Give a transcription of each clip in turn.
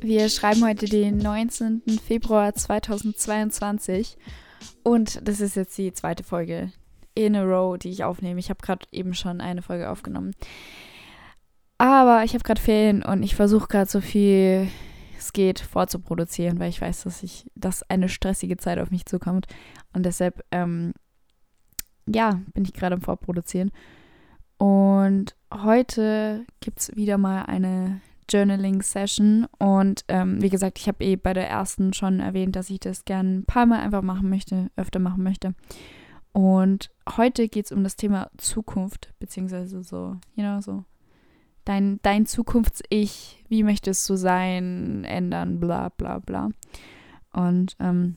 Wir schreiben heute den 19. Februar 2022 und das ist jetzt die zweite Folge in a row, die ich aufnehme. Ich habe gerade eben schon eine Folge aufgenommen. Aber ich habe gerade Ferien und ich versuche gerade so viel es geht vorzuproduzieren, weil ich weiß, dass ich, dass eine stressige Zeit auf mich zukommt. Und deshalb, ähm, ja, bin ich gerade am Vorproduzieren. Und heute gibt es wieder mal eine Journaling-Session. Und ähm, wie gesagt, ich habe eh bei der ersten schon erwähnt, dass ich das gerne ein paar Mal einfach machen möchte, öfter machen möchte. Und heute geht es um das Thema Zukunft, beziehungsweise so, you know, so dein, dein Zukunfts-Ich, wie möchtest du sein, ändern, bla bla bla. Und ähm,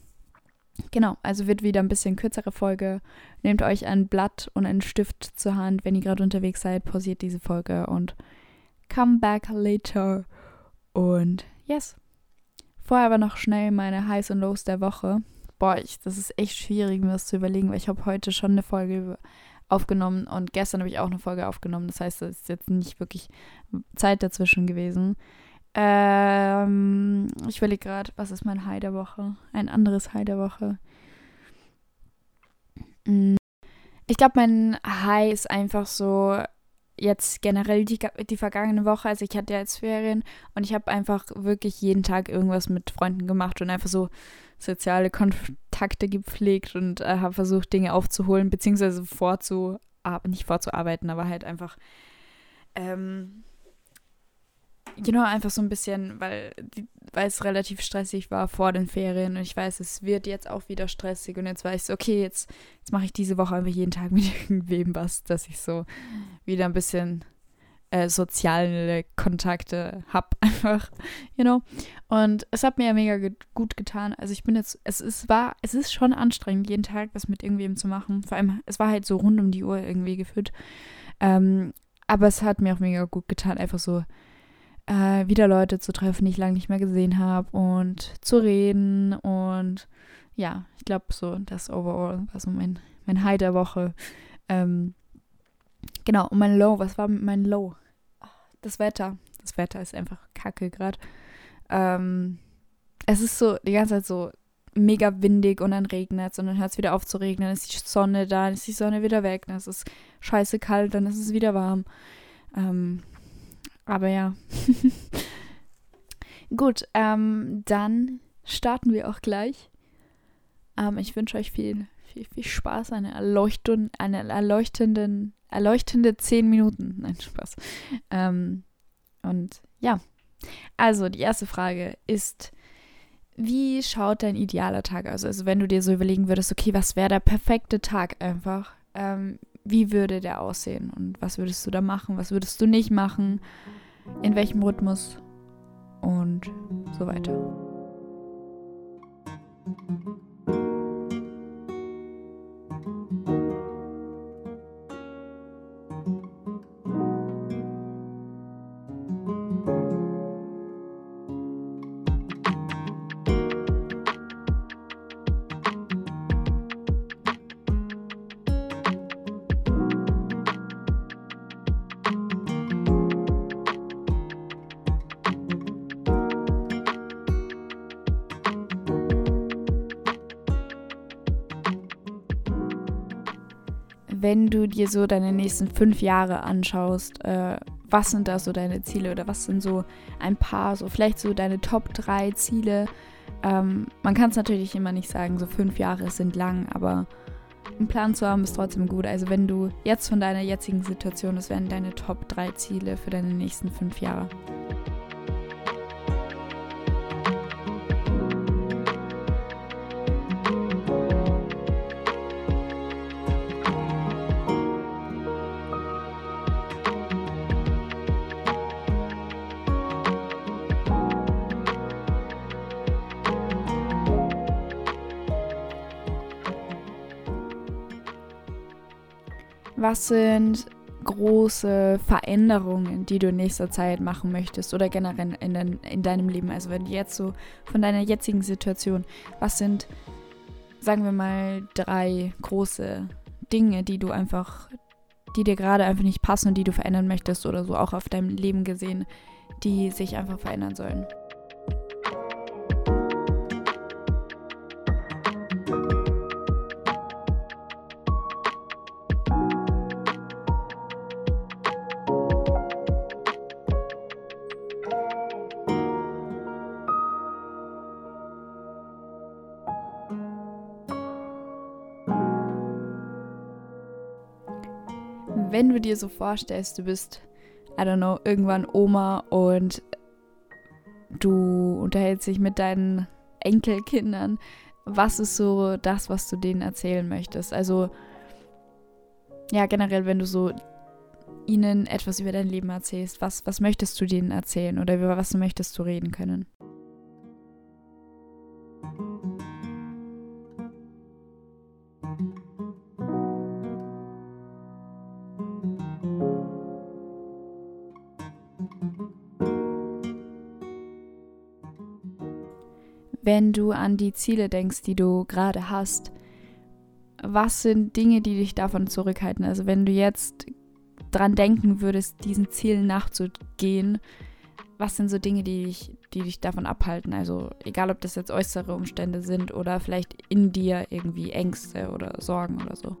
genau, also wird wieder ein bisschen kürzere Folge. Nehmt euch ein Blatt und einen Stift zur Hand, wenn ihr gerade unterwegs seid, pausiert diese Folge und come back later. Und yes. Vorher aber noch schnell meine Highs und Lows der Woche. Boah, ich, das ist echt schwierig, mir das zu überlegen, weil ich habe heute schon eine Folge aufgenommen und gestern habe ich auch eine Folge aufgenommen. Das heißt, es ist jetzt nicht wirklich Zeit dazwischen gewesen. Ähm, ich überlege gerade, was ist mein High der Woche? Ein anderes High der Woche. Mm. Ich glaube, mein High ist einfach so jetzt generell die, die vergangene Woche. Also ich hatte ja jetzt Ferien und ich habe einfach wirklich jeden Tag irgendwas mit Freunden gemacht und einfach so soziale Kontakte gepflegt und äh, habe versucht, Dinge aufzuholen, beziehungsweise vorzu, nicht vorzuarbeiten, aber halt einfach, ähm, genau, einfach so ein bisschen, weil, weil es relativ stressig war vor den Ferien und ich weiß, es wird jetzt auch wieder stressig und jetzt weiß ich, okay, jetzt, jetzt mache ich diese Woche einfach jeden Tag mit irgendwem was, dass ich so wieder ein bisschen äh, soziale Kontakte habe, einfach, you know. Und es hat mir ja mega ge gut getan. Also ich bin jetzt, es ist, war, es ist schon anstrengend, jeden Tag was mit irgendwem zu machen. Vor allem, es war halt so rund um die Uhr irgendwie geführt. Ähm, aber es hat mir auch mega gut getan, einfach so äh, wieder Leute zu treffen, die ich lange nicht mehr gesehen habe und zu reden. Und ja, ich glaube so, das overall war so mein, mein High der Woche. Ähm, genau, und mein Low, was war mein Low? das Wetter. Das Wetter ist einfach kacke gerade. Ähm, es ist so die ganze Zeit so mega windig und dann regnet es und dann hört es wieder auf zu regnen, dann ist die Sonne da, dann ist die Sonne wieder weg, dann ist es scheiße kalt, dann ist es wieder warm. Ähm, aber ja. Gut, ähm, dann starten wir auch gleich. Ähm, ich wünsche euch viel, viel, viel Spaß, eine Erleuchtung, eine erleuchtenden erleuchtende zehn Minuten. Nein, Spaß. Ähm, und ja, also die erste Frage ist, wie schaut dein idealer Tag aus? Also wenn du dir so überlegen würdest, okay, was wäre der perfekte Tag einfach? Ähm, wie würde der aussehen? Und was würdest du da machen? Was würdest du nicht machen? In welchem Rhythmus? Und so weiter. Wenn du dir so deine nächsten fünf Jahre anschaust, äh, was sind da so deine Ziele oder was sind so ein paar, so vielleicht so deine Top 3 Ziele? Ähm, man kann es natürlich immer nicht sagen, so fünf Jahre sind lang, aber einen Plan zu haben ist trotzdem gut. Also wenn du jetzt von deiner jetzigen Situation, das wären deine Top 3 Ziele für deine nächsten fünf Jahre. Was sind große Veränderungen, die du in nächster Zeit machen möchtest oder generell in, dein, in deinem Leben? Also wenn jetzt so von deiner jetzigen Situation, was sind, sagen wir mal, drei große Dinge, die du einfach die dir gerade einfach nicht passen und die du verändern möchtest oder so auch auf deinem Leben gesehen, die sich einfach verändern sollen. Wenn du dir so vorstellst, du bist, I don't know, irgendwann Oma und du unterhältst dich mit deinen Enkelkindern, was ist so das, was du denen erzählen möchtest? Also, ja, generell, wenn du so ihnen etwas über dein Leben erzählst, was, was möchtest du denen erzählen oder über was möchtest du reden können? Wenn du an die Ziele denkst, die du gerade hast, was sind Dinge, die dich davon zurückhalten? Also wenn du jetzt dran denken würdest, diesen Zielen nachzugehen, was sind so Dinge, die dich, die dich davon abhalten? Also egal, ob das jetzt äußere Umstände sind oder vielleicht in dir irgendwie Ängste oder Sorgen oder so.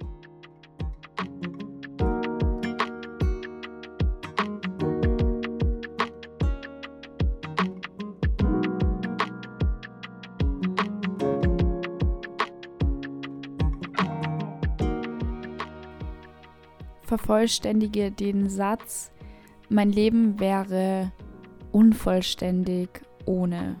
Vervollständige den Satz, mein Leben wäre unvollständig ohne.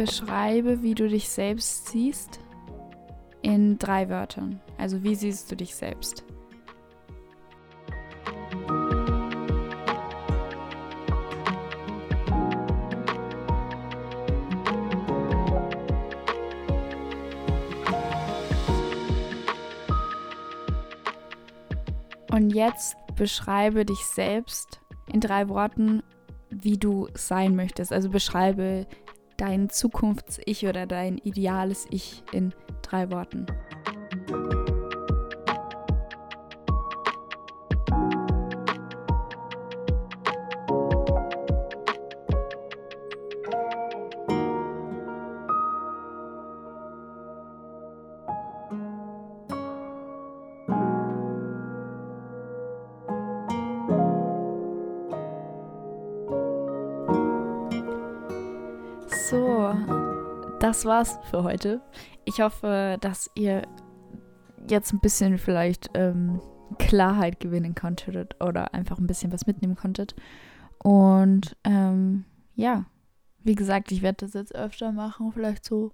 Beschreibe, wie du dich selbst siehst in drei Wörtern. Also wie siehst du dich selbst? Und jetzt beschreibe dich selbst in drei Worten, wie du sein möchtest. Also beschreibe dein Zukunfts-Ich oder dein ideales Ich in drei Worten? Das war's für heute. Ich hoffe, dass ihr jetzt ein bisschen vielleicht ähm, Klarheit gewinnen konntet oder einfach ein bisschen was mitnehmen konntet. Und ähm, ja, wie gesagt, ich werde das jetzt öfter machen, vielleicht so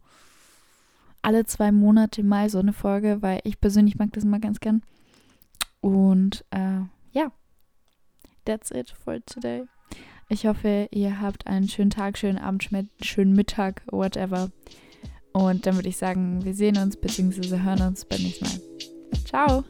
alle zwei Monate mal so eine Folge, weil ich persönlich mag das immer ganz gern. Und äh, ja, that's it for today. Ich hoffe, ihr habt einen schönen Tag, schönen Abend, schönen Mittag, whatever. Und dann würde ich sagen, wir sehen uns bzw. hören uns beim nächsten Mal. Ciao!